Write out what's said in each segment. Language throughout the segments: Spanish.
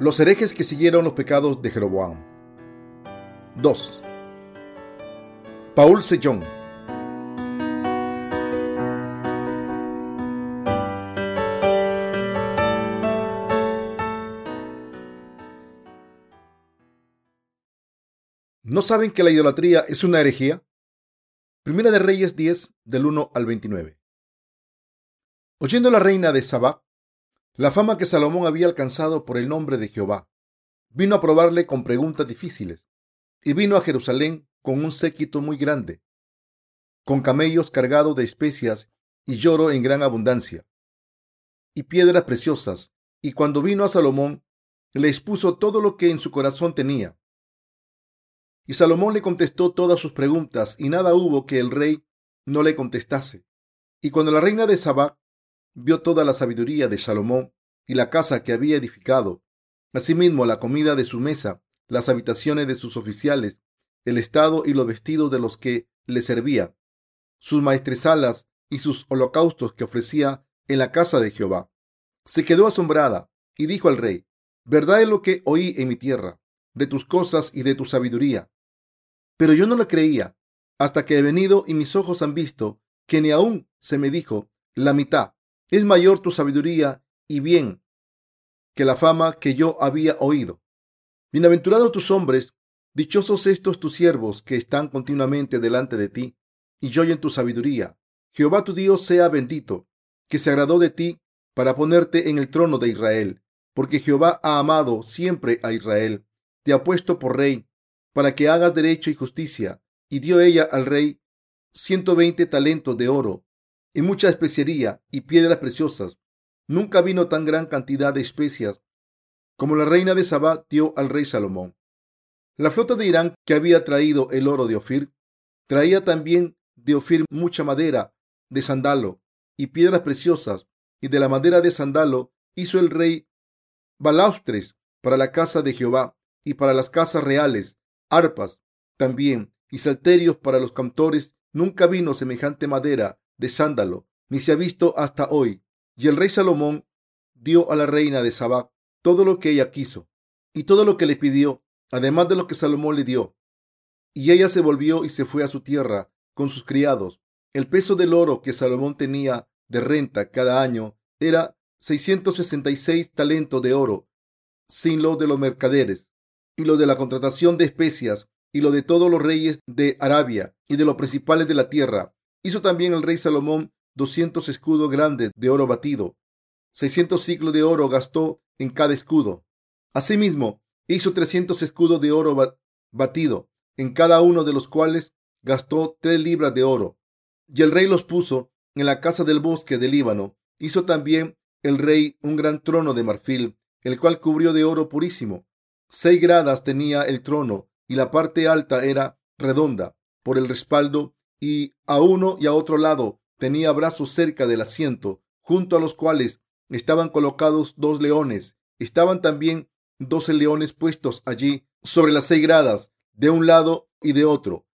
Los herejes que siguieron los pecados de Jeroboam. 2. Paul Sejong. ¿No saben que la idolatría es una herejía? Primera de Reyes 10, del 1 al 29. Oyendo la reina de Sabá la fama que Salomón había alcanzado por el nombre de Jehová, vino a probarle con preguntas difíciles, y vino a Jerusalén con un séquito muy grande, con camellos cargados de especias y lloro en gran abundancia, y piedras preciosas, y cuando vino a Salomón, le expuso todo lo que en su corazón tenía. Y Salomón le contestó todas sus preguntas, y nada hubo que el rey no le contestase. Y cuando la reina de Sabá vio toda la sabiduría de Salomón y la casa que había edificado, asimismo la comida de su mesa, las habitaciones de sus oficiales, el estado y los vestidos de los que le servía, sus maestresalas y sus holocaustos que ofrecía en la casa de Jehová. Se quedó asombrada y dijo al rey, verdad es lo que oí en mi tierra, de tus cosas y de tu sabiduría. Pero yo no lo creía, hasta que he venido y mis ojos han visto que ni aún se me dijo la mitad es mayor tu sabiduría y bien que la fama que yo había oído. Bienaventurados tus hombres, dichosos estos tus siervos que están continuamente delante de ti y oyen tu sabiduría. Jehová tu Dios sea bendito, que se agradó de ti para ponerte en el trono de Israel, porque Jehová ha amado siempre a Israel, te ha puesto por rey, para que hagas derecho y justicia, y dio ella al rey ciento veinte talentos de oro y mucha especería y piedras preciosas. Nunca vino tan gran cantidad de especias como la reina de Sabá dio al rey Salomón. La flota de Irán que había traído el oro de Ofir traía también de Ofir mucha madera de sandalo y piedras preciosas, y de la madera de sandalo hizo el rey balaustres para la casa de Jehová y para las casas reales, arpas también y salterios para los cantores. Nunca vino semejante madera de sándalo, ni se ha visto hasta hoy. Y el rey Salomón dio a la reina de Sabá todo lo que ella quiso y todo lo que le pidió, además de lo que Salomón le dio. Y ella se volvió y se fue a su tierra con sus criados. El peso del oro que Salomón tenía de renta cada año era 666 talentos de oro, sin lo de los mercaderes, y lo de la contratación de especias, y lo de todos los reyes de Arabia, y de los principales de la tierra, Hizo también el rey Salomón doscientos escudos grandes de oro batido. Seiscientos ciclos de oro gastó en cada escudo. Asimismo, hizo trescientos escudos de oro batido, en cada uno de los cuales gastó tres libras de oro. Y el rey los puso en la casa del bosque del Líbano. Hizo también el rey un gran trono de marfil, el cual cubrió de oro purísimo. Seis gradas tenía el trono, y la parte alta era redonda por el respaldo y a uno y a otro lado tenía brazos cerca del asiento, junto a los cuales estaban colocados dos leones. Estaban también doce leones puestos allí sobre las seis gradas, de un lado y de otro.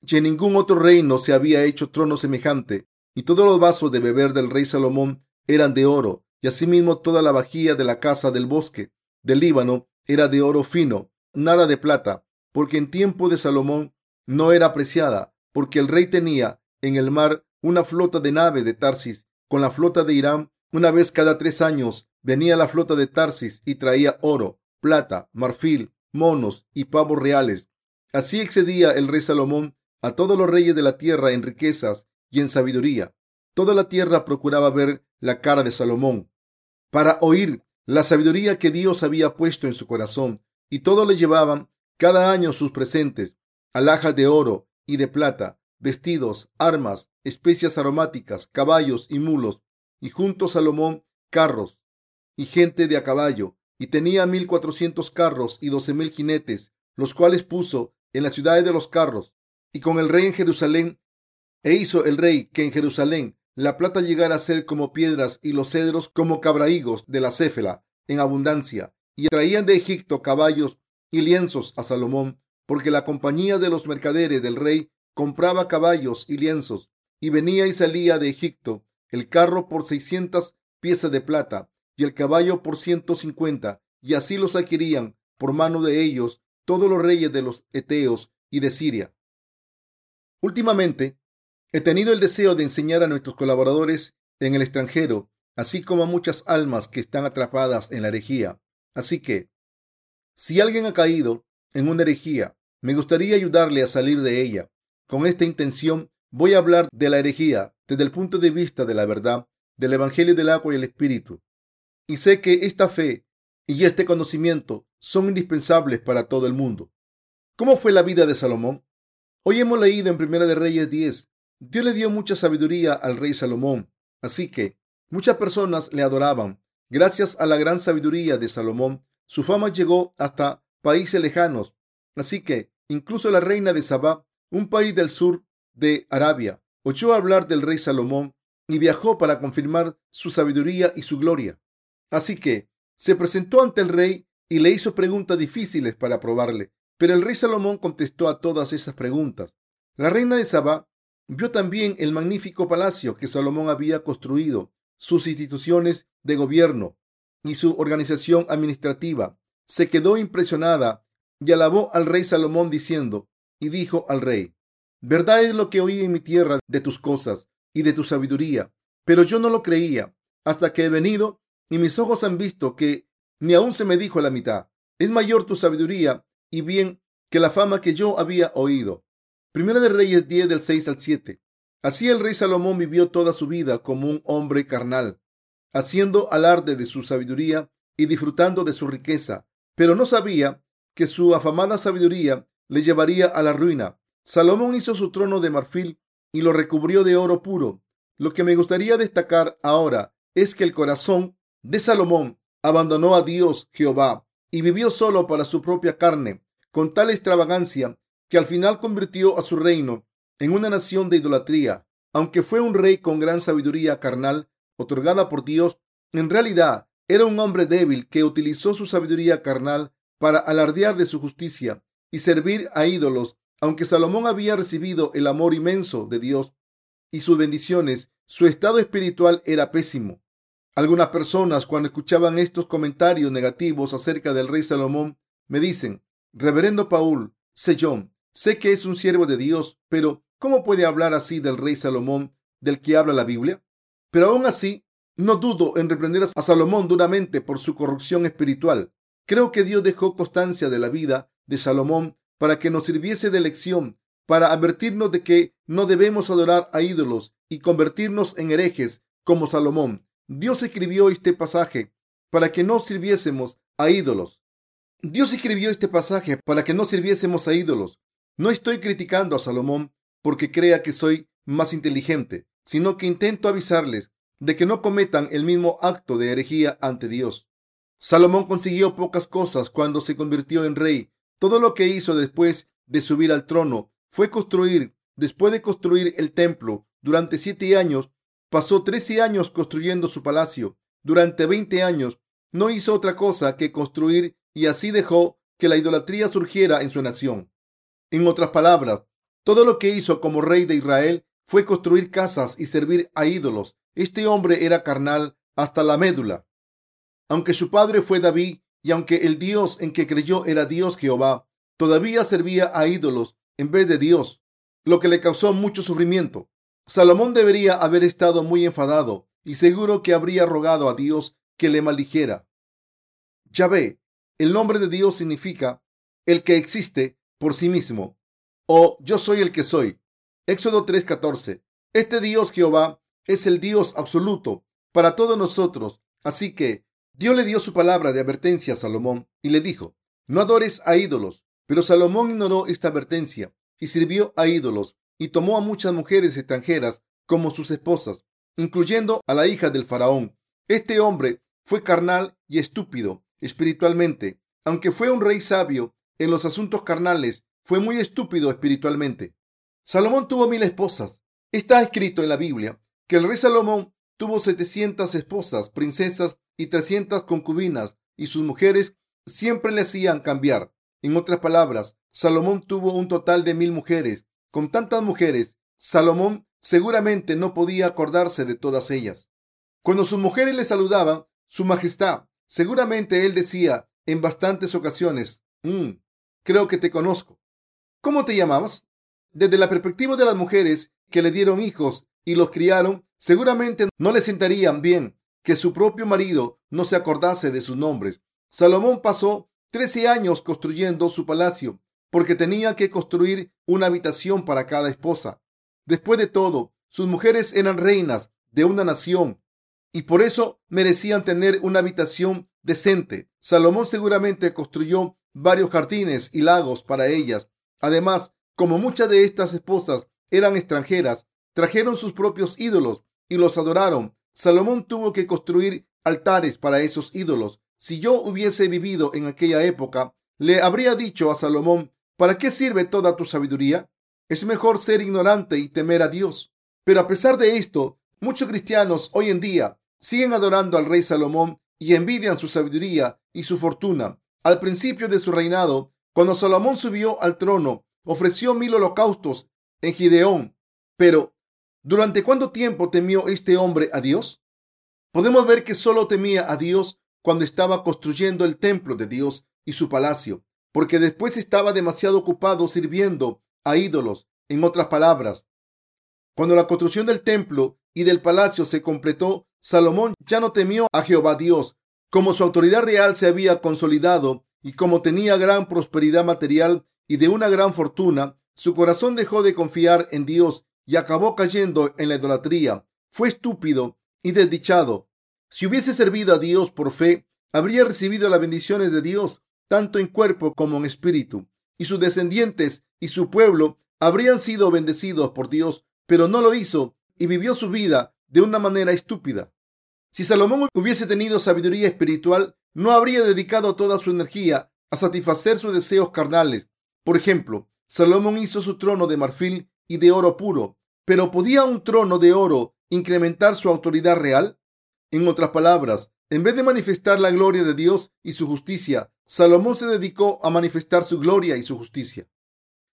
Y en ningún otro reino se había hecho trono semejante, y todos los vasos de beber del rey Salomón eran de oro, y asimismo toda la vajilla de la casa del bosque del Líbano era de oro fino, nada de plata, porque en tiempo de Salomón no era apreciada, porque el rey tenía en el mar una flota de naves de Tarsis con la flota de Irán. Una vez cada tres años venía la flota de Tarsis y traía oro, plata, marfil, monos y pavos reales. Así excedía el rey Salomón a todos los reyes de la tierra en riquezas y en sabiduría. Toda la tierra procuraba ver la cara de Salomón para oír la sabiduría que Dios había puesto en su corazón, y todos le llevaban cada año sus presentes, alhajas de oro, y de plata, vestidos, armas, especias aromáticas, caballos y mulos, y junto Salomón carros y gente de a caballo, y tenía mil cuatrocientos carros y doce mil jinetes, los cuales puso en las ciudades de los carros, y con el rey en Jerusalén, e hizo el rey que en Jerusalén la plata llegara a ser como piedras y los cedros como cabraigos de la céfela en abundancia, y traían de Egipto caballos y lienzos a Salomón porque la compañía de los mercaderes del rey compraba caballos y lienzos, y venía y salía de Egipto el carro por seiscientas piezas de plata y el caballo por ciento cincuenta, y así los adquirían por mano de ellos todos los reyes de los Eteos y de Siria. Últimamente, he tenido el deseo de enseñar a nuestros colaboradores en el extranjero, así como a muchas almas que están atrapadas en la herejía. Así que, si alguien ha caído en una herejía, me gustaría ayudarle a salir de ella. Con esta intención voy a hablar de la herejía desde el punto de vista de la verdad, del Evangelio del agua y el Espíritu. Y sé que esta fe y este conocimiento son indispensables para todo el mundo. ¿Cómo fue la vida de Salomón? Hoy hemos leído en Primera de Reyes 10. Dios le dio mucha sabiduría al rey Salomón, así que muchas personas le adoraban. Gracias a la gran sabiduría de Salomón, su fama llegó hasta países lejanos. Así que incluso la reina de Sabá, un país del sur de Arabia, oyó hablar del rey Salomón y viajó para confirmar su sabiduría y su gloria. Así que se presentó ante el rey y le hizo preguntas difíciles para probarle. Pero el rey Salomón contestó a todas esas preguntas. La reina de Sabá vio también el magnífico palacio que Salomón había construido, sus instituciones de gobierno y su organización administrativa. Se quedó impresionada y alabó al rey Salomón diciendo, y dijo al rey, verdad es lo que oí en mi tierra de tus cosas y de tu sabiduría, pero yo no lo creía hasta que he venido y mis ojos han visto que ni aún se me dijo la mitad. Es mayor tu sabiduría y bien que la fama que yo había oído. Primera de Reyes 10 del 6 al 7. Así el rey Salomón vivió toda su vida como un hombre carnal, haciendo alarde de su sabiduría y disfrutando de su riqueza, pero no sabía que su afamada sabiduría le llevaría a la ruina. Salomón hizo su trono de marfil y lo recubrió de oro puro. Lo que me gustaría destacar ahora es que el corazón de Salomón abandonó a Dios Jehová y vivió solo para su propia carne, con tal extravagancia que al final convirtió a su reino en una nación de idolatría. Aunque fue un rey con gran sabiduría carnal otorgada por Dios, en realidad era un hombre débil que utilizó su sabiduría carnal para alardear de su justicia y servir a ídolos. Aunque Salomón había recibido el amor inmenso de Dios y sus bendiciones, su estado espiritual era pésimo. Algunas personas cuando escuchaban estos comentarios negativos acerca del rey Salomón me dicen, Reverendo Paul, sé John, sé que es un siervo de Dios, pero ¿cómo puede hablar así del rey Salomón del que habla la Biblia? Pero aún así, no dudo en reprender a Salomón duramente por su corrupción espiritual. Creo que Dios dejó constancia de la vida de Salomón para que nos sirviese de lección, para advertirnos de que no debemos adorar a ídolos y convertirnos en herejes como Salomón. Dios escribió este pasaje para que no sirviésemos a ídolos. Dios escribió este pasaje para que no sirviésemos a ídolos. No estoy criticando a Salomón porque crea que soy más inteligente, sino que intento avisarles de que no cometan el mismo acto de herejía ante Dios. Salomón consiguió pocas cosas cuando se convirtió en rey. Todo lo que hizo después de subir al trono fue construir, después de construir el templo, durante siete años Pasó trece años construyendo su palacio. Durante veinte años no hizo otra cosa que construir y así dejó que la idolatría surgiera en su nación. En otras palabras, todo lo que hizo como rey de Israel fue construir casas y servir a ídolos. Este hombre era carnal hasta la médula. Aunque su padre fue David y aunque el Dios en que creyó era Dios Jehová, todavía servía a ídolos en vez de Dios, lo que le causó mucho sufrimiento. Salomón debería haber estado muy enfadado y seguro que habría rogado a Dios que le maldijera. Yahvé, el nombre de Dios significa el que existe por sí mismo o yo soy el que soy. Éxodo 3:14. Este Dios Jehová es el Dios absoluto para todos nosotros. Así que Dios le dio su palabra de advertencia a Salomón y le dijo, no adores a ídolos. Pero Salomón ignoró esta advertencia y sirvió a ídolos y tomó a muchas mujeres extranjeras como sus esposas, incluyendo a la hija del faraón. Este hombre fue carnal y estúpido espiritualmente. Aunque fue un rey sabio en los asuntos carnales, fue muy estúpido espiritualmente. Salomón tuvo mil esposas. Está escrito en la Biblia que el rey Salomón tuvo setecientas esposas, princesas y trescientas concubinas, y sus mujeres siempre le hacían cambiar. En otras palabras, Salomón tuvo un total de mil mujeres con tantas mujeres, Salomón seguramente no podía acordarse de todas ellas. Cuando sus mujeres le saludaban, Su Majestad, Seguramente él decía en bastantes ocasiones, mm, creo que te conozco. ¿Cómo te llamabas? Desde la perspectiva de las mujeres que le dieron hijos y los criaron, seguramente no le sentarían bien que su propio marido no se acordase de sus nombres. Salomón pasó trece años construyendo su palacio porque tenía que construir una habitación para cada esposa. Después de todo, sus mujeres eran reinas de una nación y por eso merecían tener una habitación decente. Salomón seguramente construyó varios jardines y lagos para ellas. Además, como muchas de estas esposas eran extranjeras, trajeron sus propios ídolos y los adoraron. Salomón tuvo que construir altares para esos ídolos. Si yo hubiese vivido en aquella época, le habría dicho a Salomón, ¿para qué sirve toda tu sabiduría? Es mejor ser ignorante y temer a Dios. Pero a pesar de esto, muchos cristianos hoy en día siguen adorando al rey Salomón y envidian su sabiduría y su fortuna. Al principio de su reinado, cuando Salomón subió al trono, ofreció mil holocaustos en Gideón. Pero, ¿durante cuánto tiempo temió este hombre a Dios? Podemos ver que solo temía a Dios cuando estaba construyendo el templo de Dios y su palacio, porque después estaba demasiado ocupado sirviendo a ídolos. En otras palabras, cuando la construcción del templo y del palacio se completó, Salomón ya no temió a Jehová Dios. Como su autoridad real se había consolidado y como tenía gran prosperidad material y de una gran fortuna, su corazón dejó de confiar en Dios y acabó cayendo en la idolatría. Fue estúpido y desdichado. Si hubiese servido a Dios por fe, habría recibido las bendiciones de Dios, tanto en cuerpo como en espíritu, y sus descendientes y su pueblo habrían sido bendecidos por Dios, pero no lo hizo y vivió su vida de una manera estúpida. Si Salomón hubiese tenido sabiduría espiritual, no habría dedicado toda su energía a satisfacer sus deseos carnales. Por ejemplo, Salomón hizo su trono de marfil y de oro puro, pero ¿podía un trono de oro incrementar su autoridad real? En otras palabras, en vez de manifestar la gloria de Dios y su justicia, Salomón se dedicó a manifestar su gloria y su justicia.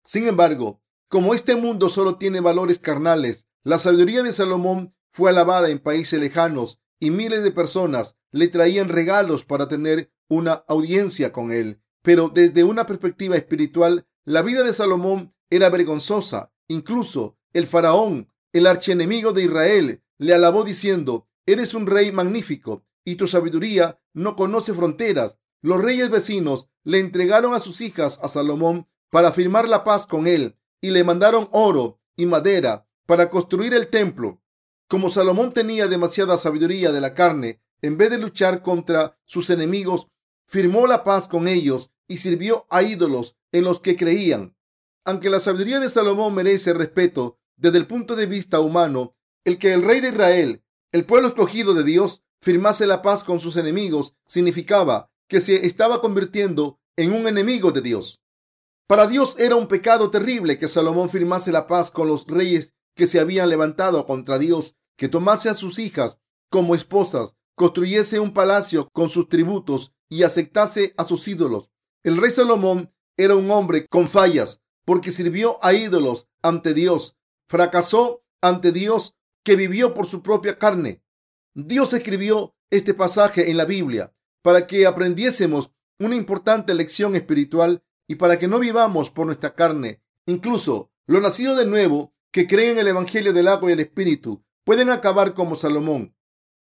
Sin embargo, como este mundo solo tiene valores carnales, la sabiduría de Salomón fue alabada en países lejanos y miles de personas le traían regalos para tener una audiencia con él. Pero desde una perspectiva espiritual, la vida de Salomón era vergonzosa. Incluso el faraón, el archienemigo de Israel, le alabó diciendo, Eres un rey magnífico y tu sabiduría no conoce fronteras. Los reyes vecinos le entregaron a sus hijas a Salomón para firmar la paz con él y le mandaron oro y madera para construir el templo. Como Salomón tenía demasiada sabiduría de la carne, en vez de luchar contra sus enemigos, firmó la paz con ellos y sirvió a ídolos en los que creían. Aunque la sabiduría de Salomón merece respeto desde el punto de vista humano, el que el rey de Israel, el pueblo escogido de Dios, firmase la paz con sus enemigos significaba que se estaba convirtiendo en un enemigo de Dios. Para Dios era un pecado terrible que Salomón firmase la paz con los reyes que se habían levantado contra Dios, que tomase a sus hijas como esposas, construyese un palacio con sus tributos y aceptase a sus ídolos. El rey Salomón era un hombre con fallas porque sirvió a ídolos ante Dios. Fracasó ante Dios que vivió por su propia carne. Dios escribió este pasaje en la Biblia para que aprendiésemos una importante lección espiritual y para que no vivamos por nuestra carne. Incluso los nacidos de nuevo que creen en el Evangelio del agua y el Espíritu pueden acabar como Salomón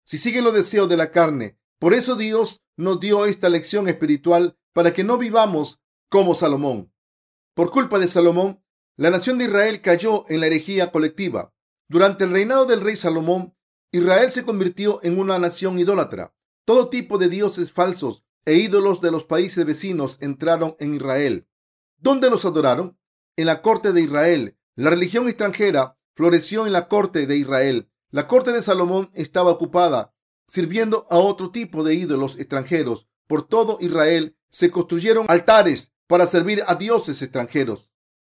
si siguen los deseos de la carne. Por eso Dios nos dio esta lección espiritual para que no vivamos como Salomón. Por culpa de Salomón, la nación de Israel cayó en la herejía colectiva. Durante el reinado del rey Salomón, Israel se convirtió en una nación idólatra. Todo tipo de dioses falsos e ídolos de los países vecinos entraron en Israel. ¿Dónde los adoraron? En la corte de Israel, la religión extranjera floreció en la corte de Israel. La corte de Salomón estaba ocupada sirviendo a otro tipo de ídolos extranjeros. Por todo Israel se construyeron altares para servir a dioses extranjeros.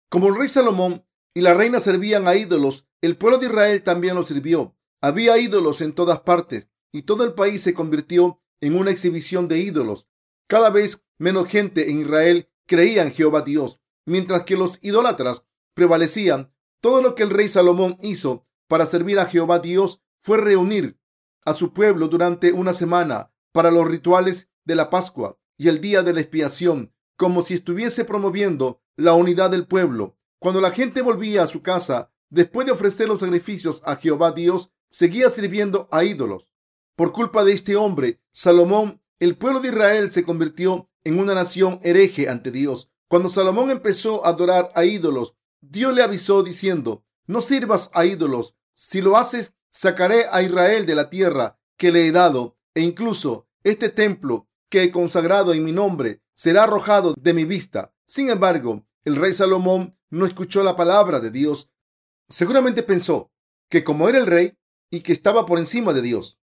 Como el rey Salomón y la reina servían a ídolos, el pueblo de Israel también los sirvió. Había ídolos en todas partes y todo el país se convirtió en una exhibición de ídolos. Cada vez menos gente en Israel creía en Jehová Dios, mientras que los idólatras prevalecían, todo lo que el rey Salomón hizo para servir a Jehová Dios fue reunir a su pueblo durante una semana para los rituales de la Pascua y el día de la expiación, como si estuviese promoviendo la unidad del pueblo. Cuando la gente volvía a su casa, después de ofrecer los sacrificios a Jehová Dios, seguía sirviendo a ídolos. Por culpa de este hombre, Salomón, el pueblo de Israel se convirtió en una nación hereje ante Dios. Cuando Salomón empezó a adorar a ídolos, Dios le avisó diciendo, no sirvas a ídolos. Si lo haces, sacaré a Israel de la tierra que le he dado, e incluso este templo que he consagrado en mi nombre será arrojado de mi vista. Sin embargo, el rey Salomón no escuchó la palabra de Dios. Seguramente pensó que como era el rey y que estaba por encima de Dios.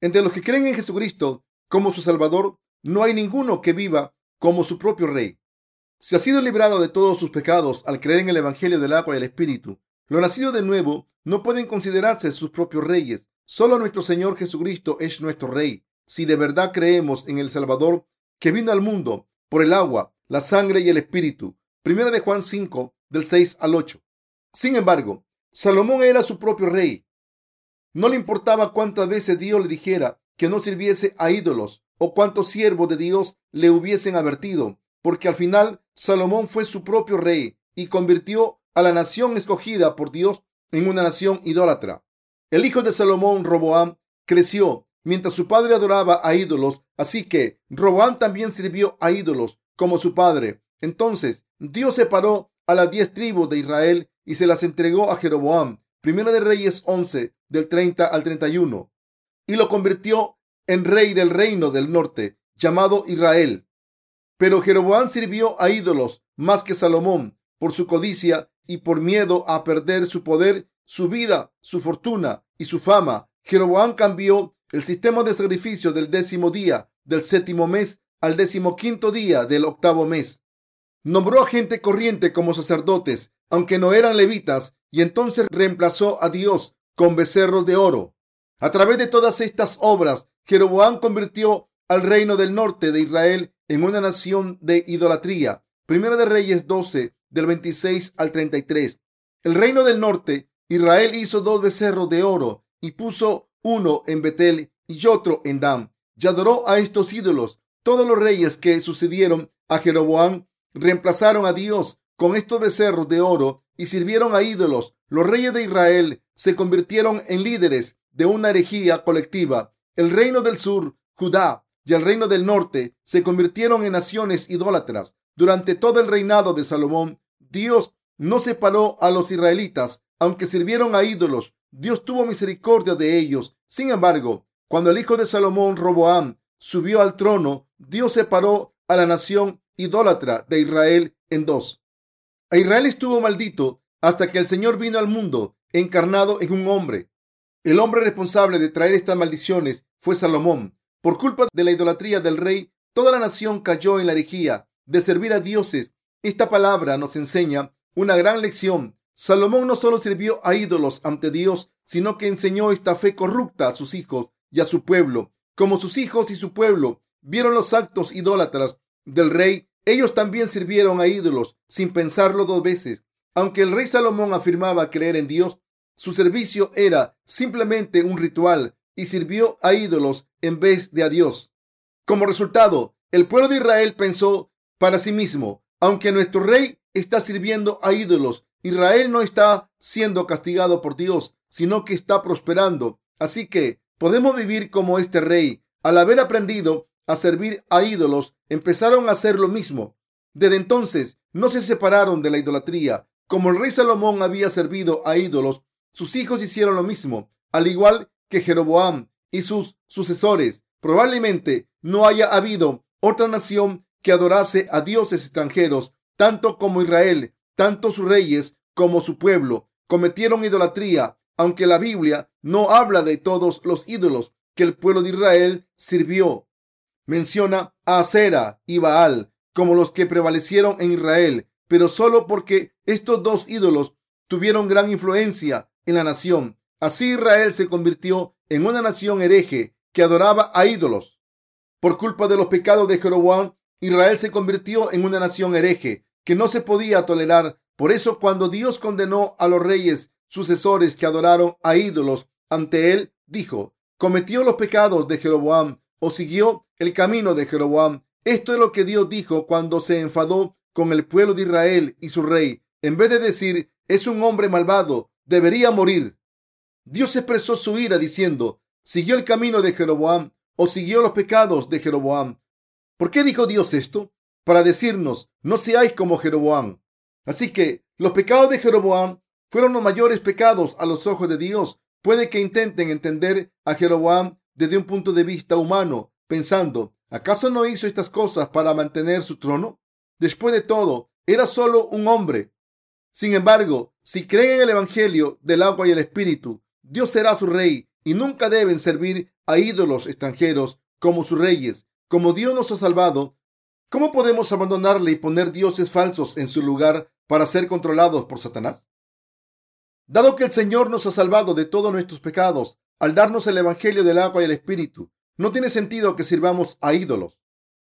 Entre los que creen en Jesucristo como su Salvador, no hay ninguno que viva como su propio rey. Si ha sido librado de todos sus pecados al creer en el Evangelio del agua y el Espíritu, lo nacido de nuevo no pueden considerarse sus propios reyes. Solo nuestro Señor Jesucristo es nuestro Rey. Si de verdad creemos en el Salvador que vino al mundo por el agua, la sangre y el Espíritu. Primera de Juan 5, del 6 al 8. Sin embargo, Salomón era su propio rey. No le importaba cuántas veces Dios le dijera que no sirviese a ídolos o cuántos siervos de Dios le hubiesen advertido, porque al final Salomón fue su propio rey y convirtió a la nación escogida por Dios en una nación idólatra. El hijo de Salomón, Roboam, creció mientras su padre adoraba a ídolos, así que Roboam también sirvió a ídolos como su padre. Entonces Dios separó a las diez tribus de Israel y se las entregó a Jeroboam, primera de Reyes 11, del 30 al 31, y lo convirtió en rey del reino del norte, llamado Israel. Pero Jeroboam sirvió a ídolos más que Salomón por su codicia y por miedo a perder su poder, su vida, su fortuna y su fama. Jeroboam cambió el sistema de sacrificio del décimo día del séptimo mes al décimo quinto día del octavo mes. Nombró a gente corriente como sacerdotes, aunque no eran levitas, y entonces reemplazó a Dios con becerros de oro. A través de todas estas obras, Jeroboam convirtió al reino del norte de Israel en una nación de idolatría. Primera de Reyes 12, del 26 al 33. El reino del norte, Israel hizo dos becerros de oro y puso uno en Betel y otro en Dan. Y adoró a estos ídolos. Todos los reyes que sucedieron a Jeroboam reemplazaron a Dios con estos becerros de oro y sirvieron a ídolos. Los reyes de Israel se convirtieron en líderes de una herejía colectiva. El reino del sur, Judá, y el reino del norte se convirtieron en naciones idólatras. Durante todo el reinado de Salomón, Dios no separó a los israelitas, aunque sirvieron a ídolos. Dios tuvo misericordia de ellos. Sin embargo, cuando el hijo de Salomón, Roboam, subió al trono, Dios separó a la nación idólatra de Israel en dos. A Israel estuvo maldito hasta que el Señor vino al mundo encarnado en un hombre. El hombre responsable de traer estas maldiciones fue Salomón. Por culpa de la idolatría del rey, toda la nación cayó en la herejía de servir a dioses. Esta palabra nos enseña una gran lección. Salomón no solo sirvió a ídolos ante Dios, sino que enseñó esta fe corrupta a sus hijos y a su pueblo. Como sus hijos y su pueblo vieron los actos idólatras del rey, ellos también sirvieron a ídolos sin pensarlo dos veces. Aunque el rey Salomón afirmaba creer en Dios, su servicio era simplemente un ritual y sirvió a ídolos en vez de a Dios. Como resultado, el pueblo de Israel pensó para sí mismo, aunque nuestro rey está sirviendo a ídolos, Israel no está siendo castigado por Dios, sino que está prosperando. Así que podemos vivir como este rey. Al haber aprendido a servir a ídolos, empezaron a hacer lo mismo. Desde entonces no se separaron de la idolatría. Como el rey Salomón había servido a ídolos, sus hijos hicieron lo mismo, al igual que Jeroboam y sus sucesores. Probablemente no haya habido otra nación que adorase a dioses extranjeros, tanto como Israel, tanto sus reyes como su pueblo cometieron idolatría, aunque la Biblia no habla de todos los ídolos que el pueblo de Israel sirvió. Menciona a Acera y Baal como los que prevalecieron en Israel, pero solo porque estos dos ídolos tuvieron gran influencia en la nación. Así Israel se convirtió en una nación hereje que adoraba a ídolos. Por culpa de los pecados de Jeroboam, Israel se convirtió en una nación hereje que no se podía tolerar. Por eso cuando Dios condenó a los reyes sucesores que adoraron a ídolos ante él, dijo, cometió los pecados de Jeroboam o siguió el camino de Jeroboam. Esto es lo que Dios dijo cuando se enfadó con el pueblo de Israel y su rey. En vez de decir, es un hombre malvado, debería morir. Dios expresó su ira diciendo, ¿siguió el camino de Jeroboam o siguió los pecados de Jeroboam? ¿Por qué dijo Dios esto? Para decirnos, no seáis como Jeroboam. Así que los pecados de Jeroboam fueron los mayores pecados a los ojos de Dios. Puede que intenten entender a Jeroboam desde un punto de vista humano, pensando, ¿acaso no hizo estas cosas para mantener su trono? Después de todo, era solo un hombre. Sin embargo, si creen en el Evangelio del agua y el Espíritu, Dios será su rey y nunca deben servir a ídolos extranjeros como sus reyes. Como Dios nos ha salvado, ¿cómo podemos abandonarle y poner dioses falsos en su lugar para ser controlados por Satanás? Dado que el Señor nos ha salvado de todos nuestros pecados al darnos el Evangelio del agua y el Espíritu, no tiene sentido que sirvamos a ídolos.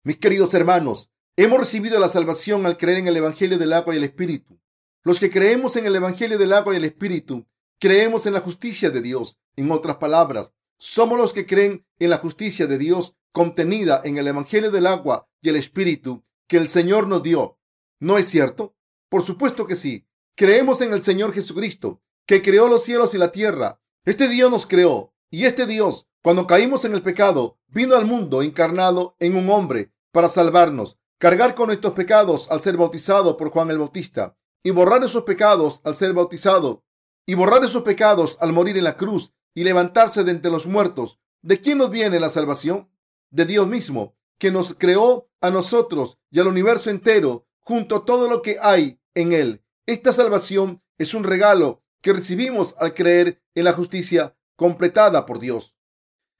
Mis queridos hermanos, hemos recibido la salvación al creer en el Evangelio del agua y el Espíritu. Los que creemos en el Evangelio del agua y el Espíritu, creemos en la justicia de Dios. En otras palabras, somos los que creen en la justicia de Dios contenida en el Evangelio del agua y el Espíritu que el Señor nos dio. ¿No es cierto? Por supuesto que sí. Creemos en el Señor Jesucristo, que creó los cielos y la tierra. Este Dios nos creó y este Dios, cuando caímos en el pecado, vino al mundo encarnado en un hombre para salvarnos, cargar con nuestros pecados al ser bautizado por Juan el Bautista y borrar esos pecados al ser bautizado y borrar esos pecados al morir en la cruz y levantarse de entre los muertos. ¿De quién nos viene la salvación? De Dios mismo, que nos creó a nosotros y al universo entero, junto a todo lo que hay en él. Esta salvación es un regalo que recibimos al creer en la justicia completada por Dios.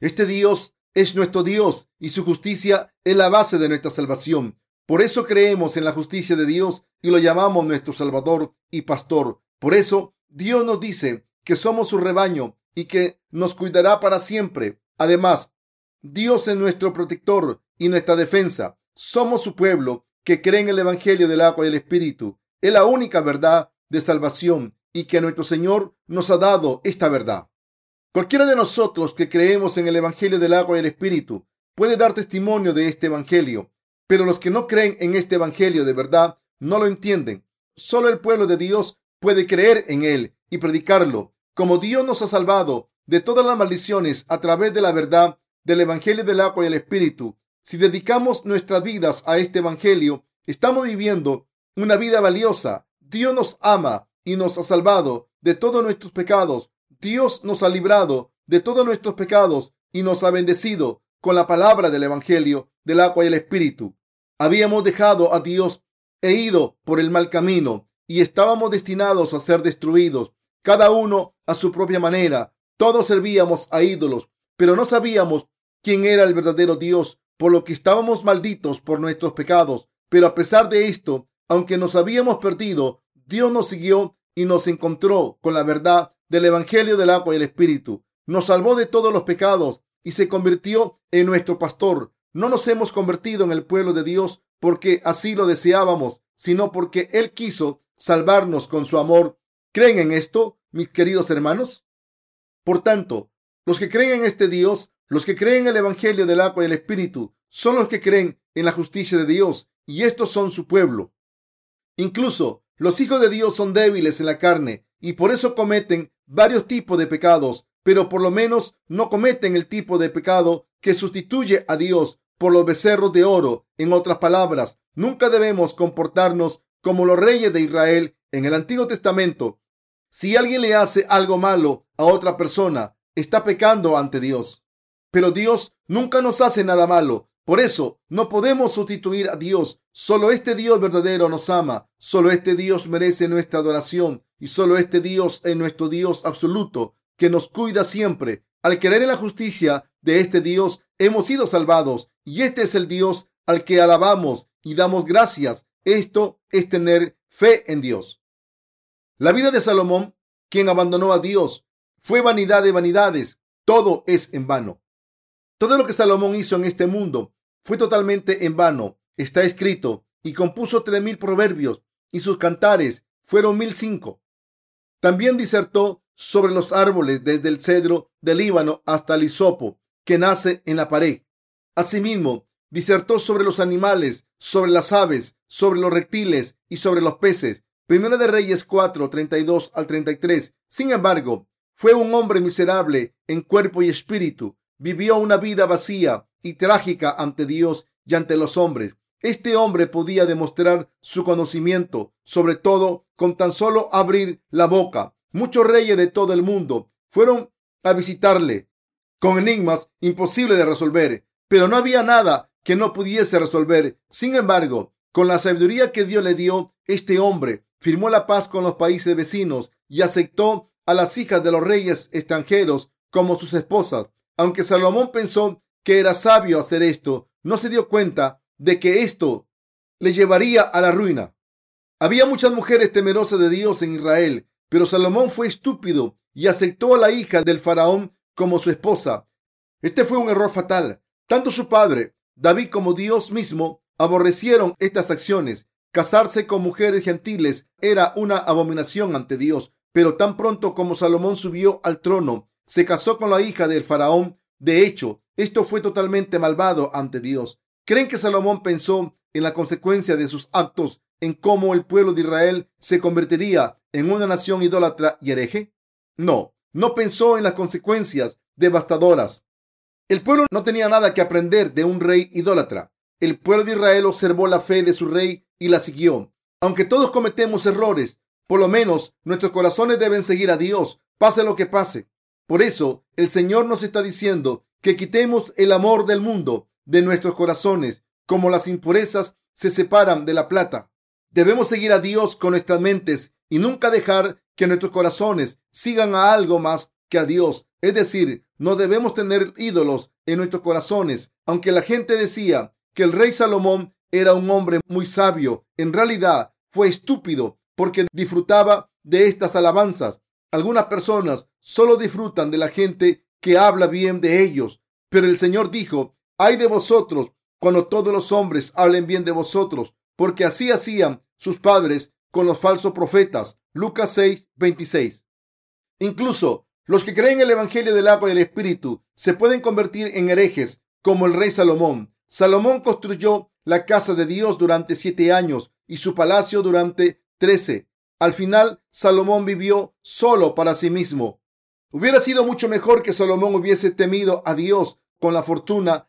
Este Dios es nuestro Dios y su justicia es la base de nuestra salvación. Por eso creemos en la justicia de Dios y lo llamamos nuestro Salvador y Pastor. Por eso Dios nos dice que somos su rebaño y que nos cuidará para siempre. Además, Dios es nuestro protector y nuestra defensa. Somos su pueblo que cree en el Evangelio del agua y el Espíritu. Es la única verdad de salvación y que nuestro Señor nos ha dado esta verdad. Cualquiera de nosotros que creemos en el Evangelio del agua y el Espíritu puede dar testimonio de este Evangelio, pero los que no creen en este Evangelio de verdad no lo entienden. Solo el pueblo de Dios puede creer en él y predicarlo como Dios nos ha salvado de todas las maldiciones a través de la verdad del Evangelio del agua y el Espíritu, si dedicamos nuestras vidas a este Evangelio, estamos viviendo una vida valiosa. Dios nos ama y nos ha salvado de todos nuestros pecados. Dios nos ha librado de todos nuestros pecados y nos ha bendecido con la palabra del Evangelio del agua y el Espíritu. Habíamos dejado a Dios e ido por el mal camino y estábamos destinados a ser destruidos cada uno a su propia manera. Todos servíamos a ídolos, pero no sabíamos quién era el verdadero Dios, por lo que estábamos malditos por nuestros pecados. Pero a pesar de esto, aunque nos habíamos perdido, Dios nos siguió y nos encontró con la verdad del Evangelio del agua y el Espíritu. Nos salvó de todos los pecados y se convirtió en nuestro pastor. No nos hemos convertido en el pueblo de Dios porque así lo deseábamos, sino porque Él quiso salvarnos con su amor ¿Creen en esto, mis queridos hermanos? Por tanto, los que creen en este Dios, los que creen en el Evangelio del agua y el Espíritu, son los que creen en la justicia de Dios, y estos son su pueblo. Incluso los hijos de Dios son débiles en la carne y por eso cometen varios tipos de pecados, pero por lo menos no cometen el tipo de pecado que sustituye a Dios por los becerros de oro. En otras palabras, nunca debemos comportarnos como los reyes de Israel en el Antiguo Testamento, si alguien le hace algo malo a otra persona, está pecando ante Dios. Pero Dios nunca nos hace nada malo. Por eso no podemos sustituir a Dios. Solo este Dios verdadero nos ama. Solo este Dios merece nuestra adoración. Y solo este Dios es nuestro Dios absoluto, que nos cuida siempre. Al creer en la justicia de este Dios, hemos sido salvados. Y este es el Dios al que alabamos y damos gracias. Esto es tener fe en Dios. La vida de Salomón, quien abandonó a Dios, fue vanidad de vanidades. Todo es en vano. Todo lo que Salomón hizo en este mundo fue totalmente en vano. Está escrito y compuso tres mil proverbios y sus cantares fueron mil cinco. También disertó sobre los árboles desde el cedro del Líbano hasta el hisopo que nace en la pared. Asimismo, disertó sobre los animales, sobre las aves, sobre los reptiles y sobre los peces. Primera de Reyes 4, 32 al 33. Sin embargo, fue un hombre miserable en cuerpo y espíritu. Vivió una vida vacía y trágica ante Dios y ante los hombres. Este hombre podía demostrar su conocimiento, sobre todo con tan solo abrir la boca. Muchos reyes de todo el mundo fueron a visitarle con enigmas imposibles de resolver, pero no había nada que no pudiese resolver. Sin embargo, con la sabiduría que Dios le dio, este hombre firmó la paz con los países vecinos y aceptó a las hijas de los reyes extranjeros como sus esposas. Aunque Salomón pensó que era sabio hacer esto, no se dio cuenta de que esto le llevaría a la ruina. Había muchas mujeres temerosas de Dios en Israel, pero Salomón fue estúpido y aceptó a la hija del faraón como su esposa. Este fue un error fatal. Tanto su padre, David, como Dios mismo aborrecieron estas acciones. Casarse con mujeres gentiles era una abominación ante Dios, pero tan pronto como Salomón subió al trono, se casó con la hija del faraón. De hecho, esto fue totalmente malvado ante Dios. ¿Creen que Salomón pensó en la consecuencia de sus actos, en cómo el pueblo de Israel se convertiría en una nación idólatra y hereje? No, no pensó en las consecuencias devastadoras. El pueblo no tenía nada que aprender de un rey idólatra. El pueblo de Israel observó la fe de su rey y la siguió. Aunque todos cometemos errores, por lo menos nuestros corazones deben seguir a Dios, pase lo que pase. Por eso, el Señor nos está diciendo que quitemos el amor del mundo de nuestros corazones, como las impurezas se separan de la plata. Debemos seguir a Dios con nuestras mentes y nunca dejar que nuestros corazones sigan a algo más que a Dios. Es decir, no debemos tener ídolos en nuestros corazones. Aunque la gente decía que el rey Salomón era un hombre muy sabio, en realidad fue estúpido porque disfrutaba de estas alabanzas. Algunas personas solo disfrutan de la gente que habla bien de ellos, pero el Señor dijo hay de vosotros cuando todos los hombres hablen bien de vosotros, porque así hacían sus padres con los falsos profetas. Lucas 6, 26. Incluso los que creen el Evangelio del agua y el Espíritu se pueden convertir en herejes, como el rey Salomón. Salomón construyó la casa de Dios durante siete años y su palacio durante trece. Al final, Salomón vivió solo para sí mismo. Hubiera sido mucho mejor que Salomón hubiese temido a Dios con la fortuna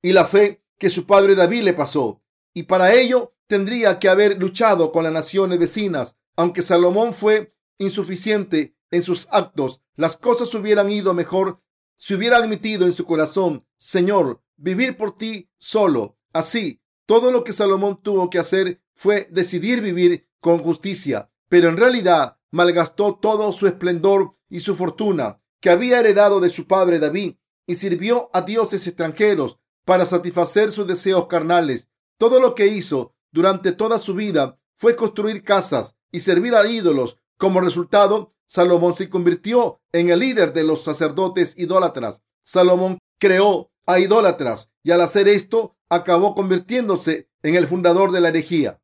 y la fe que su padre David le pasó. Y para ello tendría que haber luchado con las naciones vecinas. Aunque Salomón fue insuficiente en sus actos, las cosas hubieran ido mejor si hubiera admitido en su corazón, Señor, vivir por ti solo. Así, todo lo que Salomón tuvo que hacer fue decidir vivir con justicia, pero en realidad malgastó todo su esplendor y su fortuna que había heredado de su padre David y sirvió a dioses extranjeros para satisfacer sus deseos carnales. Todo lo que hizo durante toda su vida fue construir casas y servir a ídolos. Como resultado, Salomón se convirtió en el líder de los sacerdotes idólatras. Salomón creó a idólatras y al hacer esto acabó convirtiéndose en el fundador de la herejía.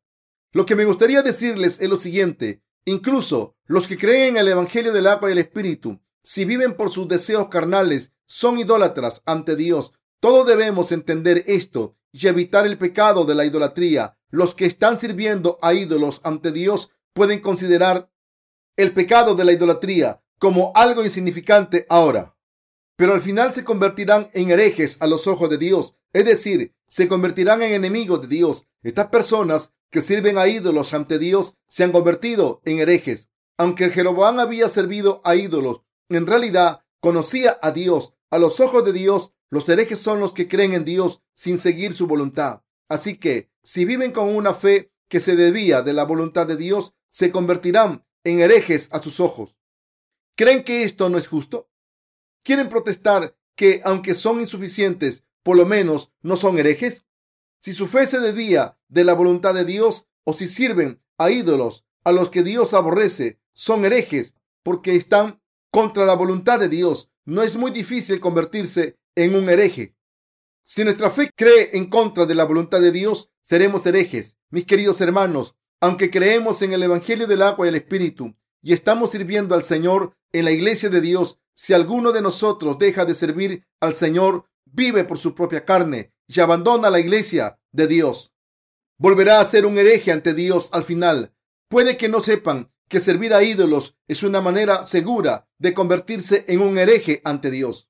Lo que me gustaría decirles es lo siguiente. Incluso los que creen en el Evangelio del agua y el Espíritu, si viven por sus deseos carnales, son idólatras ante Dios todos debemos entender esto y evitar el pecado de la idolatría. Los que están sirviendo a ídolos ante Dios pueden considerar el pecado de la idolatría como algo insignificante ahora, pero al final se convertirán en herejes a los ojos de Dios, es decir, se convertirán en enemigos de Dios. Estas personas que sirven a ídolos ante Dios se han convertido en herejes. Aunque Jeroboam había servido a ídolos, en realidad conocía a Dios. A los ojos de Dios, los herejes son los que creen en Dios sin seguir su voluntad. Así que, si viven con una fe que se debía de la voluntad de Dios, se convertirán en herejes a sus ojos. ¿Creen que esto no es justo? ¿Quieren protestar que, aunque son insuficientes, por lo menos no son herejes? Si su fe se debía de la voluntad de Dios o si sirven a ídolos a los que Dios aborrece, son herejes porque están contra la voluntad de Dios. No es muy difícil convertirse en un hereje. Si nuestra fe cree en contra de la voluntad de Dios, seremos herejes. Mis queridos hermanos, aunque creemos en el Evangelio del agua y el Espíritu y estamos sirviendo al Señor en la iglesia de Dios, si alguno de nosotros deja de servir al Señor, vive por su propia carne y abandona la iglesia de Dios. Volverá a ser un hereje ante Dios al final. Puede que no sepan que servir a ídolos es una manera segura de convertirse en un hereje ante Dios.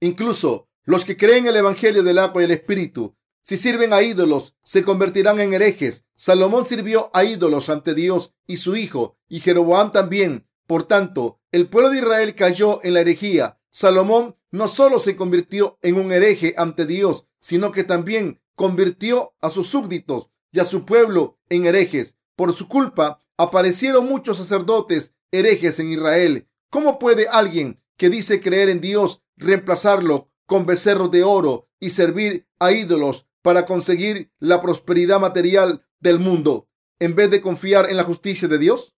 Incluso los que creen el Evangelio del agua y el Espíritu, si sirven a ídolos, se convertirán en herejes. Salomón sirvió a ídolos ante Dios y su hijo, y Jeroboam también. Por tanto, el pueblo de Israel cayó en la herejía. Salomón no solo se convirtió en un hereje ante Dios, sino que también convirtió a sus súbditos y a su pueblo en herejes. Por su culpa aparecieron muchos sacerdotes herejes en Israel. ¿Cómo puede alguien que dice creer en Dios reemplazarlo con becerros de oro y servir a ídolos para conseguir la prosperidad material del mundo en vez de confiar en la justicia de Dios?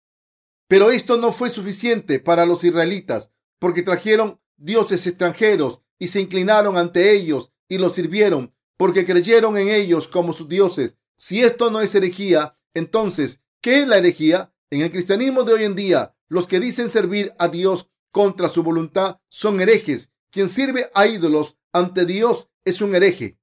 Pero esto no fue suficiente para los israelitas porque trajeron dioses extranjeros y se inclinaron ante ellos y los sirvieron porque creyeron en ellos como sus dioses. Si esto no es herejía, entonces, ¿qué es la herejía? En el cristianismo de hoy en día, los que dicen servir a Dios contra su voluntad son herejes. Quien sirve a ídolos ante Dios es un hereje.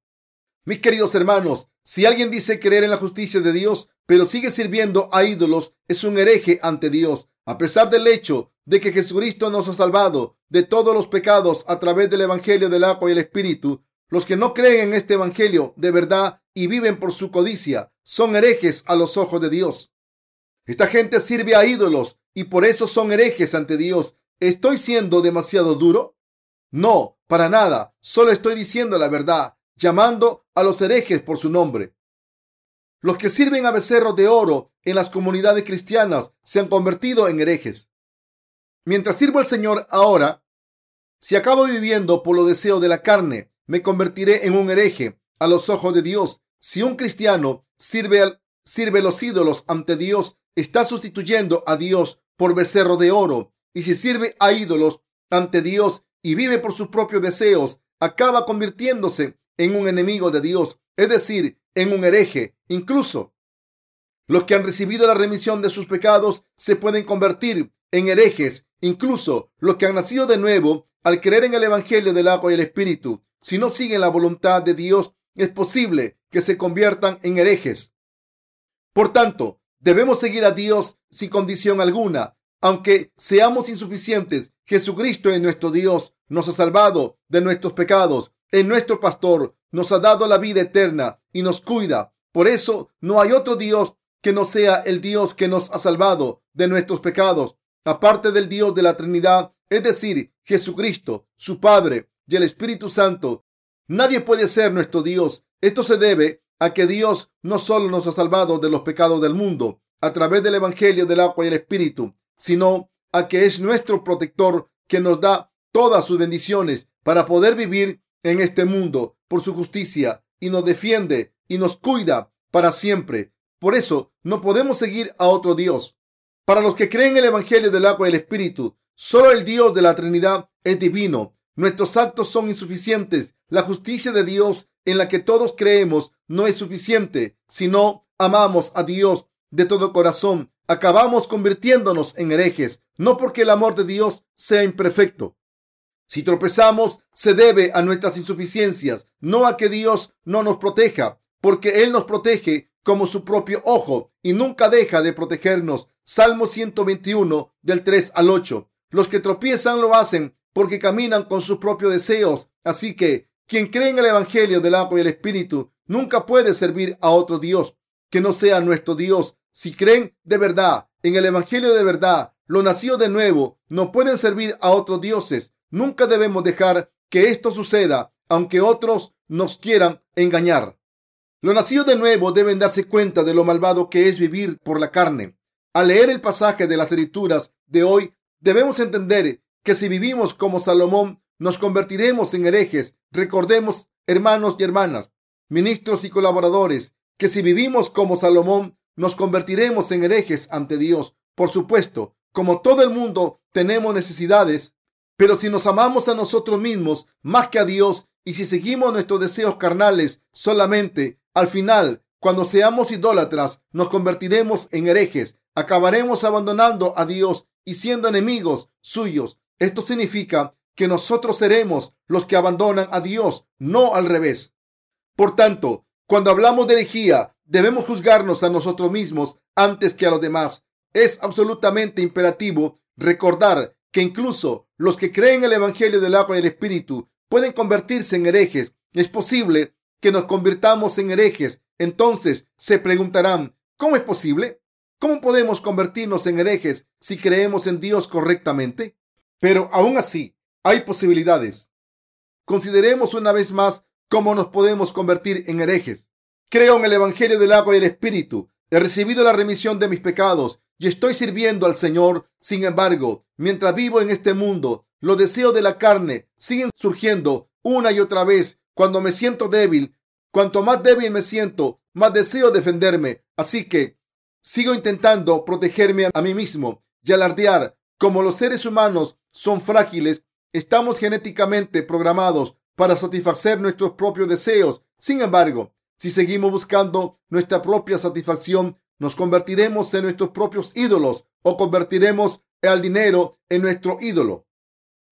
Mis queridos hermanos, si alguien dice creer en la justicia de Dios, pero sigue sirviendo a ídolos, es un hereje ante Dios. A pesar del hecho de que Jesucristo nos ha salvado de todos los pecados a través del Evangelio del agua y el Espíritu, los que no creen en este Evangelio de verdad y viven por su codicia son herejes a los ojos de Dios. Esta gente sirve a ídolos y por eso son herejes ante Dios. ¿Estoy siendo demasiado duro? No, para nada. Solo estoy diciendo la verdad, llamando a los herejes por su nombre. Los que sirven a becerros de oro en las comunidades cristianas se han convertido en herejes. Mientras sirvo al Señor ahora, si acabo viviendo por los deseos de la carne, me convertiré en un hereje a los ojos de Dios. Si un cristiano sirve, sirve los ídolos ante Dios, está sustituyendo a Dios por becerro de oro. Y si sirve a ídolos ante Dios y vive por sus propios deseos, acaba convirtiéndose en un enemigo de Dios, es decir, en un hereje. Incluso los que han recibido la remisión de sus pecados se pueden convertir en herejes. Incluso los que han nacido de nuevo al creer en el Evangelio del agua y el Espíritu si no siguen la voluntad de Dios, es posible que se conviertan en herejes. Por tanto, debemos seguir a Dios sin condición alguna. Aunque seamos insuficientes, Jesucristo es nuestro Dios, nos ha salvado de nuestros pecados, es nuestro pastor, nos ha dado la vida eterna y nos cuida. Por eso no hay otro Dios que no sea el Dios que nos ha salvado de nuestros pecados, aparte del Dios de la Trinidad, es decir, Jesucristo, su Padre, y el Espíritu Santo. Nadie puede ser nuestro Dios. Esto se debe a que Dios no solo nos ha salvado de los pecados del mundo a través del Evangelio del agua y el Espíritu, sino a que es nuestro protector que nos da todas sus bendiciones para poder vivir en este mundo por su justicia y nos defiende y nos cuida para siempre. Por eso no podemos seguir a otro Dios. Para los que creen en el Evangelio del agua y el Espíritu, solo el Dios de la Trinidad es divino Nuestros actos son insuficientes. La justicia de Dios en la que todos creemos no es suficiente. Si no amamos a Dios de todo corazón, acabamos convirtiéndonos en herejes, no porque el amor de Dios sea imperfecto. Si tropezamos, se debe a nuestras insuficiencias, no a que Dios no nos proteja, porque Él nos protege como su propio ojo y nunca deja de protegernos. Salmo 121 del 3 al 8. Los que tropiezan lo hacen porque caminan con sus propios deseos. Así que quien cree en el Evangelio del agua y el Espíritu nunca puede servir a otro Dios que no sea nuestro Dios. Si creen de verdad en el Evangelio de verdad, los nacidos de nuevo no pueden servir a otros dioses. Nunca debemos dejar que esto suceda, aunque otros nos quieran engañar. Los nacidos de nuevo deben darse cuenta de lo malvado que es vivir por la carne. Al leer el pasaje de las escrituras de hoy, debemos entender que si vivimos como Salomón, nos convertiremos en herejes. Recordemos, hermanos y hermanas, ministros y colaboradores, que si vivimos como Salomón, nos convertiremos en herejes ante Dios. Por supuesto, como todo el mundo tenemos necesidades, pero si nos amamos a nosotros mismos más que a Dios y si seguimos nuestros deseos carnales solamente, al final, cuando seamos idólatras, nos convertiremos en herejes, acabaremos abandonando a Dios y siendo enemigos suyos. Esto significa que nosotros seremos los que abandonan a Dios, no al revés. Por tanto, cuando hablamos de herejía, debemos juzgarnos a nosotros mismos antes que a los demás. Es absolutamente imperativo recordar que incluso los que creen el Evangelio del agua y el Espíritu pueden convertirse en herejes. Es posible que nos convirtamos en herejes. Entonces se preguntarán, ¿cómo es posible? ¿Cómo podemos convertirnos en herejes si creemos en Dios correctamente? Pero aún así, hay posibilidades. Consideremos una vez más cómo nos podemos convertir en herejes. Creo en el Evangelio del agua y el Espíritu. He recibido la remisión de mis pecados y estoy sirviendo al Señor. Sin embargo, mientras vivo en este mundo, los deseos de la carne siguen surgiendo una y otra vez. Cuando me siento débil, cuanto más débil me siento, más deseo defenderme. Así que sigo intentando protegerme a mí mismo y alardear. Como los seres humanos son frágiles, estamos genéticamente programados para satisfacer nuestros propios deseos. Sin embargo, si seguimos buscando nuestra propia satisfacción, nos convertiremos en nuestros propios ídolos o convertiremos al dinero en nuestro ídolo.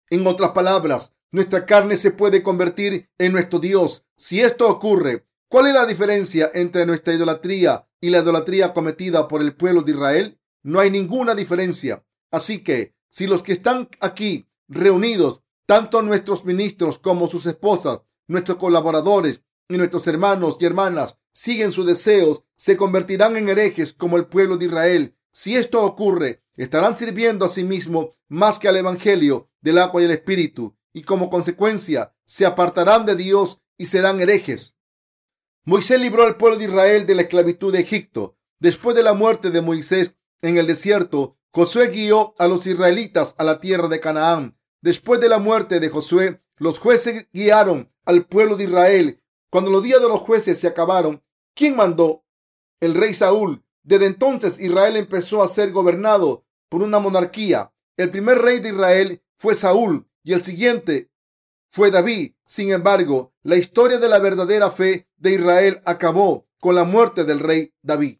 En otras palabras, nuestra carne se puede convertir en nuestro Dios. Si esto ocurre, ¿cuál es la diferencia entre nuestra idolatría y la idolatría cometida por el pueblo de Israel? No hay ninguna diferencia. Así que, si los que están aquí reunidos, tanto nuestros ministros como sus esposas, nuestros colaboradores y nuestros hermanos y hermanas siguen sus deseos, se convertirán en herejes como el pueblo de Israel. Si esto ocurre, estarán sirviendo a sí mismos más que al Evangelio del agua y el Espíritu, y como consecuencia se apartarán de Dios y serán herejes. Moisés libró al pueblo de Israel de la esclavitud de Egipto. Después de la muerte de Moisés en el desierto, Josué guió a los israelitas a la tierra de Canaán. Después de la muerte de Josué, los jueces guiaron al pueblo de Israel cuando los días de los jueces se acabaron, ¿quién mandó? El rey Saúl. Desde entonces Israel empezó a ser gobernado por una monarquía. El primer rey de Israel fue Saúl y el siguiente fue David. Sin embargo, la historia de la verdadera fe de Israel acabó con la muerte del rey David.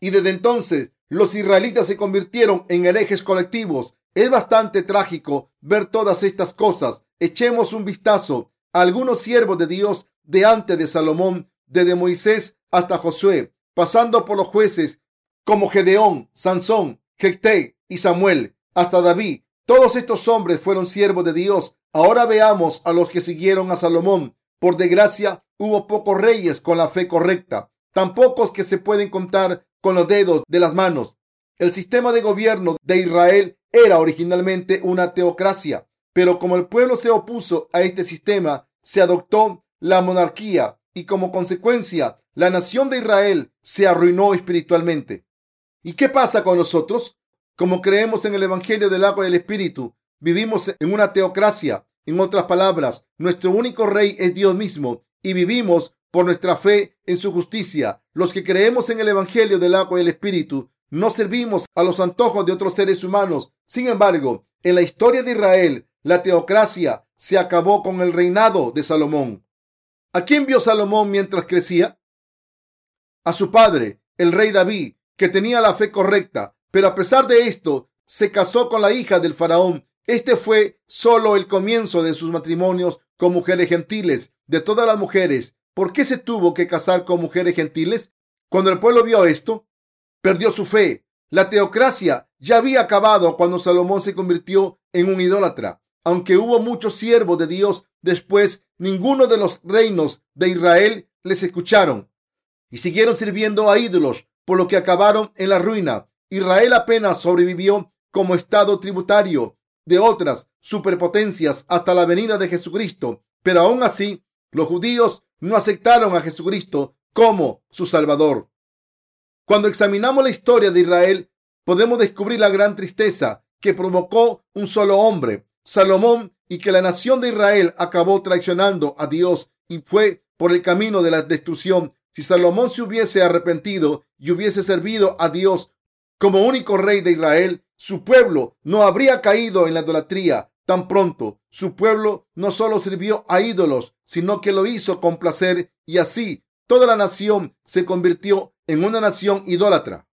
Y desde entonces los israelitas se convirtieron en herejes colectivos. Es bastante trágico ver todas estas cosas. Echemos un vistazo a algunos siervos de Dios de antes de Salomón, desde Moisés hasta Josué, pasando por los jueces como Gedeón, Sansón, Jecté y Samuel, hasta David. Todos estos hombres fueron siervos de Dios. Ahora veamos a los que siguieron a Salomón. Por desgracia, hubo pocos reyes con la fe correcta, tan pocos que se pueden contar con los dedos de las manos. El sistema de gobierno de Israel era originalmente una teocracia, pero como el pueblo se opuso a este sistema, se adoptó la monarquía y como consecuencia la nación de Israel se arruinó espiritualmente. ¿Y qué pasa con nosotros? Como creemos en el Evangelio del agua y del Espíritu, vivimos en una teocracia. En otras palabras, nuestro único rey es Dios mismo y vivimos por nuestra fe en su justicia. Los que creemos en el Evangelio del agua y el Espíritu no servimos a los antojos de otros seres humanos. Sin embargo, en la historia de Israel, la teocracia se acabó con el reinado de Salomón. ¿A quién vio Salomón mientras crecía? A su padre, el rey David, que tenía la fe correcta, pero a pesar de esto, se casó con la hija del faraón. Este fue solo el comienzo de sus matrimonios con mujeres gentiles. De todas las mujeres, ¿por qué se tuvo que casar con mujeres gentiles? Cuando el pueblo vio esto, perdió su fe. La teocracia ya había acabado cuando Salomón se convirtió en un idólatra. Aunque hubo muchos siervos de Dios después, ninguno de los reinos de Israel les escucharon y siguieron sirviendo a ídolos, por lo que acabaron en la ruina. Israel apenas sobrevivió como estado tributario de otras superpotencias hasta la venida de Jesucristo, pero aún así los judíos no aceptaron a Jesucristo como su Salvador. Cuando examinamos la historia de Israel, podemos descubrir la gran tristeza que provocó un solo hombre, Salomón y que la nación de Israel acabó traicionando a Dios y fue por el camino de la destrucción. Si Salomón se hubiese arrepentido y hubiese servido a Dios como único rey de Israel, su pueblo no habría caído en la idolatría tan pronto. Su pueblo no solo sirvió a ídolos, sino que lo hizo con placer y así toda la nación se convirtió en una nación idólatra.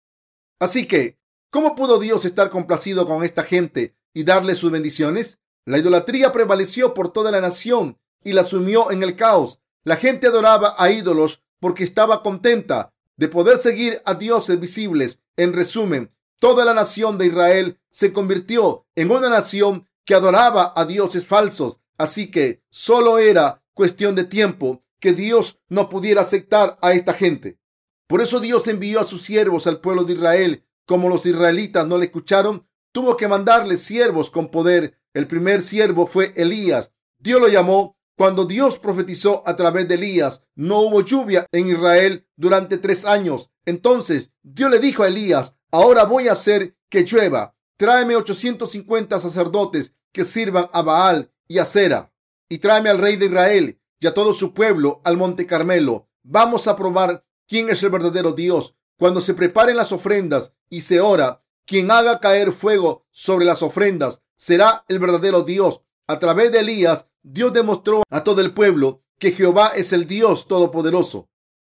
Así que, ¿cómo pudo Dios estar complacido con esta gente y darle sus bendiciones? La idolatría prevaleció por toda la nación y la sumió en el caos. La gente adoraba a ídolos porque estaba contenta de poder seguir a dioses visibles. En resumen, toda la nación de Israel se convirtió en una nación que adoraba a dioses falsos. Así que solo era cuestión de tiempo que Dios no pudiera aceptar a esta gente. Por eso Dios envió a sus siervos al pueblo de Israel. Como los israelitas no le escucharon, tuvo que mandarles siervos con poder. El primer siervo fue Elías. Dios lo llamó cuando Dios profetizó a través de Elías, no hubo lluvia en Israel durante tres años. Entonces Dios le dijo a Elías, ahora voy a hacer que llueva. Tráeme 850 sacerdotes que sirvan a Baal y a Sera. Y tráeme al rey de Israel y a todo su pueblo al monte Carmelo. Vamos a probar quién es el verdadero Dios. Cuando se preparen las ofrendas y se ora, quien haga caer fuego sobre las ofrendas será el verdadero Dios. A través de Elías, Dios demostró a todo el pueblo que Jehová es el Dios todopoderoso.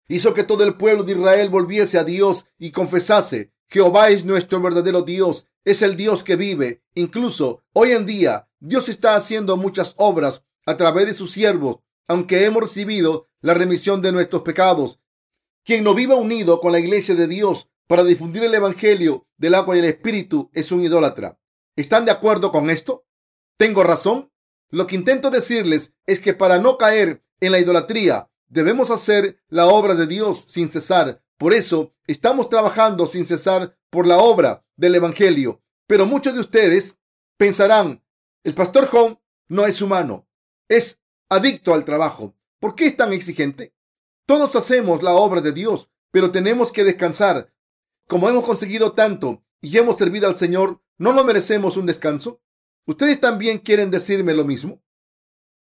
Hizo que todo el pueblo de Israel volviese a Dios y confesase, Jehová es nuestro verdadero Dios, es el Dios que vive. Incluso hoy en día, Dios está haciendo muchas obras a través de sus siervos, aunque hemos recibido la remisión de nuestros pecados. Quien no viva unido con la iglesia de Dios para difundir el Evangelio del agua y el Espíritu es un idólatra. ¿Están de acuerdo con esto? ¿Tengo razón? Lo que intento decirles es que para no caer en la idolatría debemos hacer la obra de Dios sin cesar. Por eso estamos trabajando sin cesar por la obra del Evangelio. Pero muchos de ustedes pensarán, el pastor John no es humano, es adicto al trabajo. ¿Por qué es tan exigente? Todos hacemos la obra de Dios, pero tenemos que descansar. Como hemos conseguido tanto y hemos servido al Señor, ¿no lo merecemos un descanso? ¿Ustedes también quieren decirme lo mismo?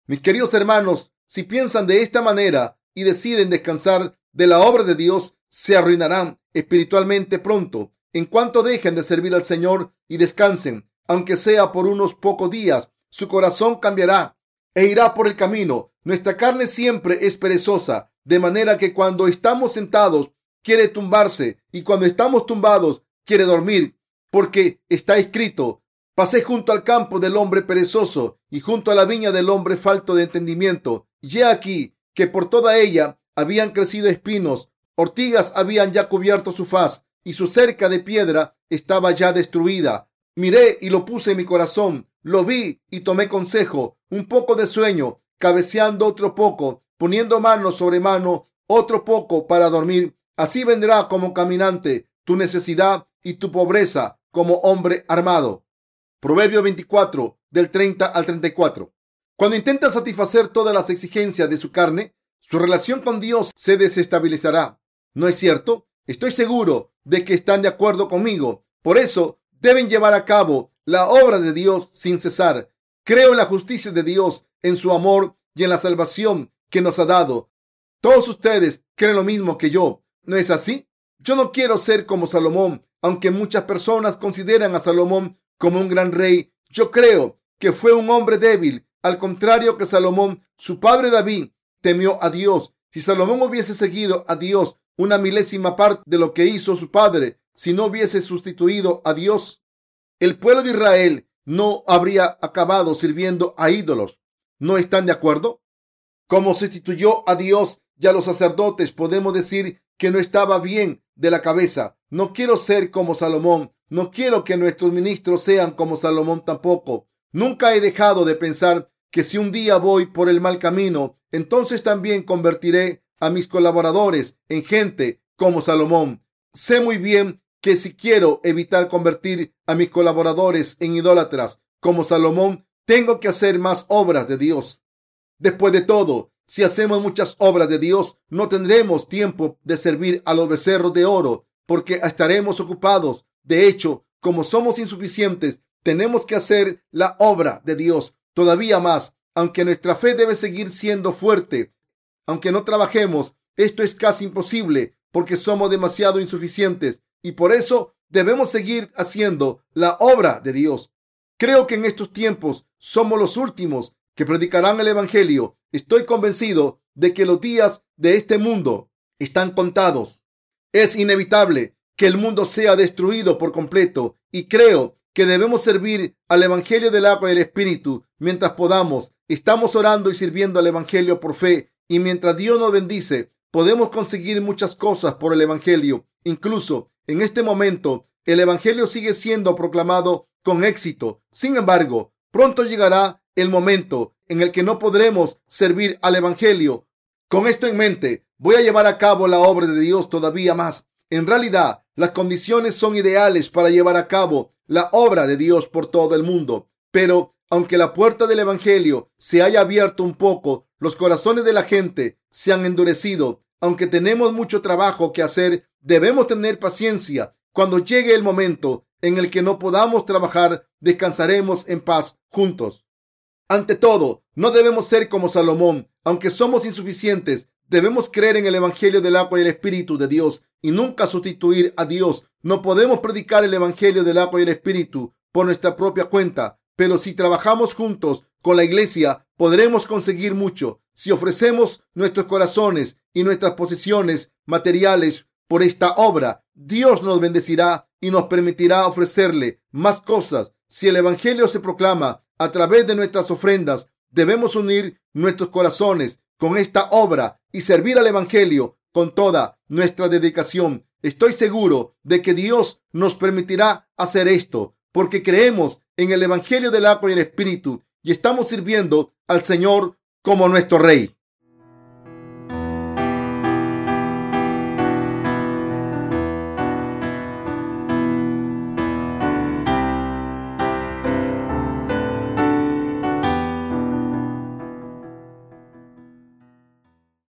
Mis queridos hermanos, si piensan de esta manera y deciden descansar de la obra de Dios, se arruinarán espiritualmente pronto. En cuanto dejen de servir al Señor y descansen, aunque sea por unos pocos días, su corazón cambiará e irá por el camino. Nuestra carne siempre es perezosa, de manera que cuando estamos sentados quiere tumbarse y cuando estamos tumbados quiere dormir, porque está escrito, Pasé junto al campo del hombre perezoso y junto a la viña del hombre falto de entendimiento. Y he aquí que por toda ella habían crecido espinos, ortigas habían ya cubierto su faz y su cerca de piedra estaba ya destruida. Miré y lo puse en mi corazón, lo vi y tomé consejo, un poco de sueño, cabeceando otro poco, poniendo mano sobre mano, otro poco para dormir. Así vendrá como caminante tu necesidad y tu pobreza como hombre armado. Proverbio 24, del 30 al 34. Cuando intenta satisfacer todas las exigencias de su carne, su relación con Dios se desestabilizará. ¿No es cierto? Estoy seguro de que están de acuerdo conmigo. Por eso deben llevar a cabo la obra de Dios sin cesar. Creo en la justicia de Dios, en su amor y en la salvación que nos ha dado. Todos ustedes creen lo mismo que yo. ¿No es así? Yo no quiero ser como Salomón, aunque muchas personas consideran a Salomón como un gran rey. Yo creo que fue un hombre débil, al contrario que Salomón, su padre David, temió a Dios. Si Salomón hubiese seguido a Dios una milésima parte de lo que hizo su padre, si no hubiese sustituido a Dios, el pueblo de Israel no habría acabado sirviendo a ídolos. ¿No están de acuerdo? Como sustituyó a Dios y a los sacerdotes, podemos decir que no estaba bien de la cabeza. No quiero ser como Salomón, no quiero que nuestros ministros sean como Salomón tampoco. Nunca he dejado de pensar que si un día voy por el mal camino, entonces también convertiré a mis colaboradores en gente como Salomón. Sé muy bien que si quiero evitar convertir a mis colaboradores en idólatras como Salomón, tengo que hacer más obras de Dios. Después de todo, si hacemos muchas obras de Dios, no tendremos tiempo de servir a los becerros de oro, porque estaremos ocupados de hecho, como somos insuficientes, tenemos que hacer la obra de Dios todavía más, aunque nuestra fe debe seguir siendo fuerte. Aunque no trabajemos, esto es casi imposible porque somos demasiado insuficientes y por eso debemos seguir haciendo la obra de Dios. Creo que en estos tiempos somos los últimos que predicarán el Evangelio. Estoy convencido de que los días de este mundo están contados. Es inevitable que el mundo sea destruido por completo y creo que debemos servir al Evangelio del agua y el Espíritu mientras podamos. Estamos orando y sirviendo al Evangelio por fe y mientras Dios nos bendice, podemos conseguir muchas cosas por el Evangelio. Incluso en este momento, el Evangelio sigue siendo proclamado con éxito. Sin embargo, pronto llegará el momento en el que no podremos servir al Evangelio. Con esto en mente, voy a llevar a cabo la obra de Dios todavía más. En realidad, las condiciones son ideales para llevar a cabo la obra de Dios por todo el mundo. Pero aunque la puerta del Evangelio se haya abierto un poco, los corazones de la gente se han endurecido. Aunque tenemos mucho trabajo que hacer, debemos tener paciencia. Cuando llegue el momento en el que no podamos trabajar, descansaremos en paz juntos. Ante todo, no debemos ser como Salomón. Aunque somos insuficientes, debemos creer en el Evangelio del agua y el Espíritu de Dios y nunca sustituir a Dios. No podemos predicar el Evangelio del agua y el Espíritu por nuestra propia cuenta, pero si trabajamos juntos con la iglesia, podremos conseguir mucho. Si ofrecemos nuestros corazones y nuestras posesiones materiales por esta obra, Dios nos bendecirá y nos permitirá ofrecerle más cosas. Si el Evangelio se proclama a través de nuestras ofrendas, debemos unir nuestros corazones con esta obra y servir al Evangelio con toda nuestra dedicación. Estoy seguro de que Dios nos permitirá hacer esto porque creemos en el Evangelio del agua y el Espíritu y estamos sirviendo al Señor como nuestro Rey.